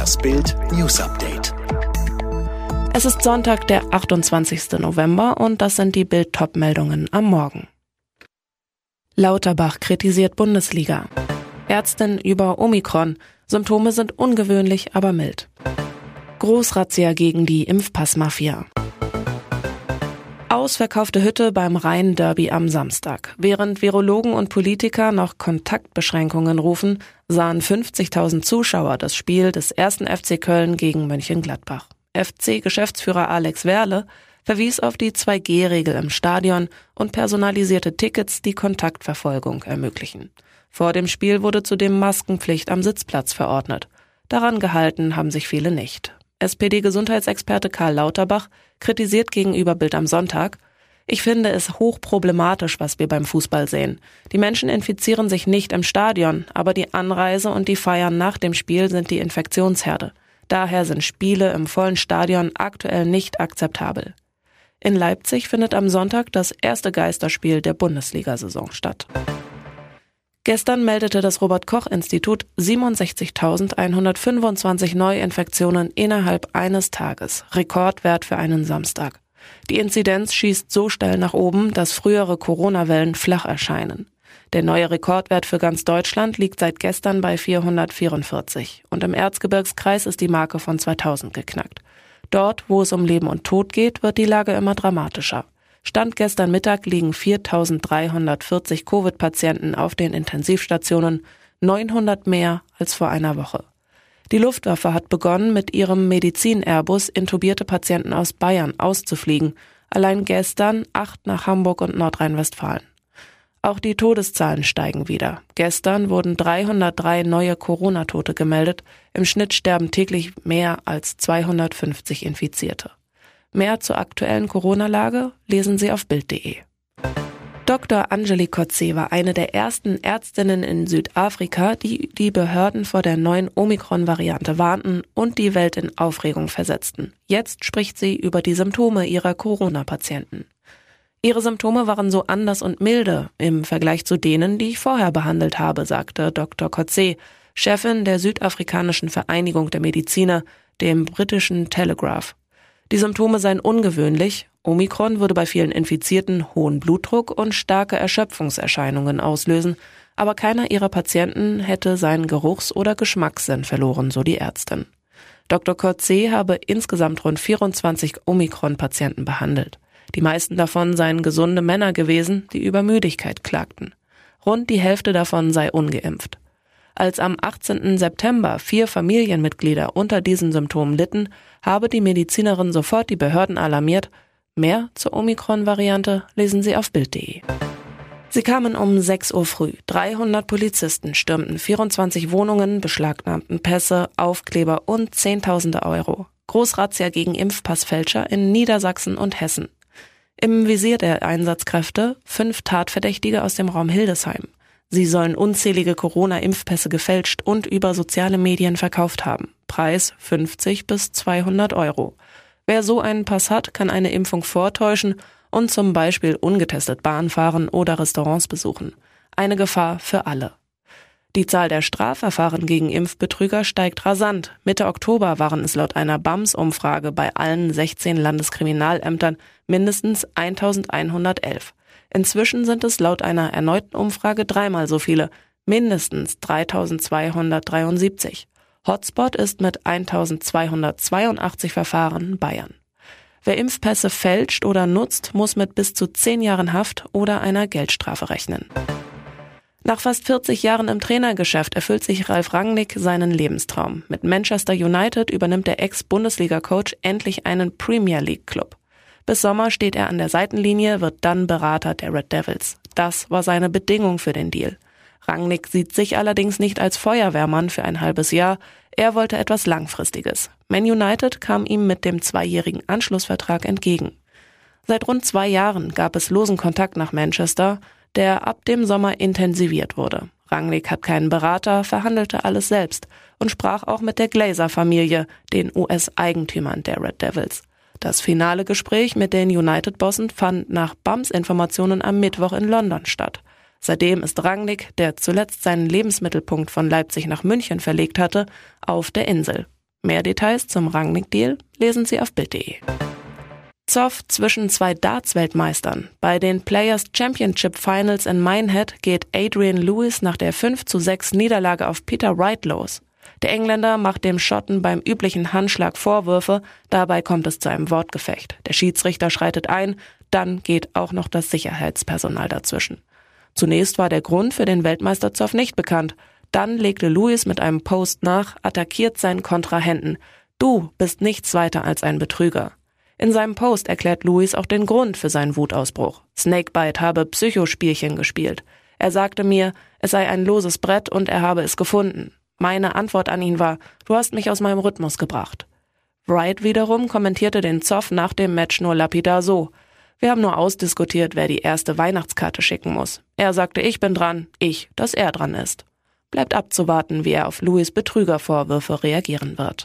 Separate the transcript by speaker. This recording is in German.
Speaker 1: Das Bild News Update.
Speaker 2: Es ist Sonntag, der 28. November und das sind die Bild meldungen am Morgen. Lauterbach kritisiert Bundesliga. Ärztin über Omikron. Symptome sind ungewöhnlich, aber mild. Großrazzia gegen die Impfpassmafia. Ausverkaufte Hütte beim Rhein-Derby am Samstag. Während Virologen und Politiker noch Kontaktbeschränkungen rufen, sahen 50.000 Zuschauer das Spiel des ersten FC Köln gegen Mönchengladbach. FC-Geschäftsführer Alex Werle verwies auf die 2G-Regel im Stadion und personalisierte Tickets, die Kontaktverfolgung ermöglichen. Vor dem Spiel wurde zudem Maskenpflicht am Sitzplatz verordnet. Daran gehalten haben sich viele nicht. SPD-Gesundheitsexperte Karl Lauterbach kritisiert gegenüber Bild am Sonntag, ich finde es hochproblematisch, was wir beim Fußball sehen. Die Menschen infizieren sich nicht im Stadion, aber die Anreise und die Feiern nach dem Spiel sind die Infektionsherde. Daher sind Spiele im vollen Stadion aktuell nicht akzeptabel. In Leipzig findet am Sonntag das erste Geisterspiel der Bundesliga-Saison statt. Gestern meldete das Robert Koch Institut 67.125 Neuinfektionen innerhalb eines Tages, Rekordwert für einen Samstag. Die Inzidenz schießt so schnell nach oben, dass frühere Corona-Wellen flach erscheinen. Der neue Rekordwert für ganz Deutschland liegt seit gestern bei 444 und im Erzgebirgskreis ist die Marke von 2000 geknackt. Dort, wo es um Leben und Tod geht, wird die Lage immer dramatischer. Stand gestern Mittag liegen 4.340 Covid-Patienten auf den Intensivstationen, 900 mehr als vor einer Woche. Die Luftwaffe hat begonnen, mit ihrem Medizin-Airbus intubierte Patienten aus Bayern auszufliegen. Allein gestern acht nach Hamburg und Nordrhein-Westfalen. Auch die Todeszahlen steigen wieder. Gestern wurden 303 neue Corona-Tote gemeldet. Im Schnitt sterben täglich mehr als 250 Infizierte. Mehr zur aktuellen Corona-Lage lesen Sie auf Bild.de. Dr. Angeli Kotze war eine der ersten Ärztinnen in Südafrika, die die Behörden vor der neuen Omikron-Variante warnten und die Welt in Aufregung versetzten. Jetzt spricht sie über die Symptome ihrer Corona-Patienten. Ihre Symptome waren so anders und milde im Vergleich zu denen, die ich vorher behandelt habe, sagte Dr. Kotze, Chefin der südafrikanischen Vereinigung der Mediziner, dem britischen Telegraph. Die Symptome seien ungewöhnlich. Omikron würde bei vielen Infizierten hohen Blutdruck und starke Erschöpfungserscheinungen auslösen, aber keiner ihrer Patienten hätte seinen Geruchs- oder Geschmackssinn verloren, so die Ärztin. Dr. Cortse habe insgesamt rund 24 Omikron-Patienten behandelt. Die meisten davon seien gesunde Männer gewesen, die über Müdigkeit klagten. Rund die Hälfte davon sei ungeimpft. Als am 18. September vier Familienmitglieder unter diesen Symptomen litten, habe die Medizinerin sofort die Behörden alarmiert. Mehr zur Omikron-Variante lesen Sie auf Bild.de. Sie kamen um 6 Uhr früh. 300 Polizisten stürmten 24 Wohnungen, beschlagnahmten Pässe, Aufkleber und Zehntausende Euro. Großrazzia gegen Impfpassfälscher in Niedersachsen und Hessen. Im Visier der Einsatzkräfte fünf Tatverdächtige aus dem Raum Hildesheim. Sie sollen unzählige Corona-Impfpässe gefälscht und über soziale Medien verkauft haben. Preis 50 bis 200 Euro. Wer so einen Pass hat, kann eine Impfung vortäuschen und zum Beispiel ungetestet Bahn fahren oder Restaurants besuchen. Eine Gefahr für alle. Die Zahl der Strafverfahren gegen Impfbetrüger steigt rasant. Mitte Oktober waren es laut einer BAMS-Umfrage bei allen 16 Landeskriminalämtern mindestens 1111. Inzwischen sind es laut einer erneuten Umfrage dreimal so viele, mindestens 3273. Hotspot ist mit 1282 Verfahren Bayern. Wer Impfpässe fälscht oder nutzt, muss mit bis zu zehn Jahren Haft oder einer Geldstrafe rechnen. Nach fast 40 Jahren im Trainergeschäft erfüllt sich Ralf Rangnick seinen Lebenstraum. Mit Manchester United übernimmt der Ex-Bundesliga-Coach endlich einen Premier League-Club. Bis Sommer steht er an der Seitenlinie, wird dann Berater der Red Devils. Das war seine Bedingung für den Deal. Rangnick sieht sich allerdings nicht als Feuerwehrmann für ein halbes Jahr. Er wollte etwas Langfristiges. Man United kam ihm mit dem zweijährigen Anschlussvertrag entgegen. Seit rund zwei Jahren gab es losen Kontakt nach Manchester, der ab dem Sommer intensiviert wurde. Rangnick hat keinen Berater, verhandelte alles selbst und sprach auch mit der Glazer-Familie, den US-Eigentümern der Red Devils. Das finale Gespräch mit den United-Bossen fand nach BAMS Informationen am Mittwoch in London statt. Seitdem ist Rangnick, der zuletzt seinen Lebensmittelpunkt von Leipzig nach München verlegt hatte, auf der Insel. Mehr Details zum Rangnick-Deal lesen Sie auf Bild.de. Zoff zwischen zwei Darts-Weltmeistern. Bei den Players Championship Finals in Minehead geht Adrian Lewis nach der 5 zu 6 Niederlage auf Peter Wright los. Der Engländer macht dem Schotten beim üblichen Handschlag Vorwürfe, dabei kommt es zu einem Wortgefecht. Der Schiedsrichter schreitet ein, dann geht auch noch das Sicherheitspersonal dazwischen. Zunächst war der Grund für den Weltmeisterzoff nicht bekannt. Dann legte Lewis mit einem Post nach, attackiert seinen Kontrahenten. Du bist nichts weiter als ein Betrüger. In seinem Post erklärt Louis auch den Grund für seinen Wutausbruch. Snakebite habe Psychospielchen gespielt. Er sagte mir, es sei ein loses Brett und er habe es gefunden. Meine Antwort an ihn war, du hast mich aus meinem Rhythmus gebracht. Wright wiederum kommentierte den Zoff nach dem Match nur lapidar so. Wir haben nur ausdiskutiert, wer die erste Weihnachtskarte schicken muss. Er sagte, ich bin dran, ich, dass er dran ist. Bleibt abzuwarten, wie er auf Louis Betrügervorwürfe reagieren wird.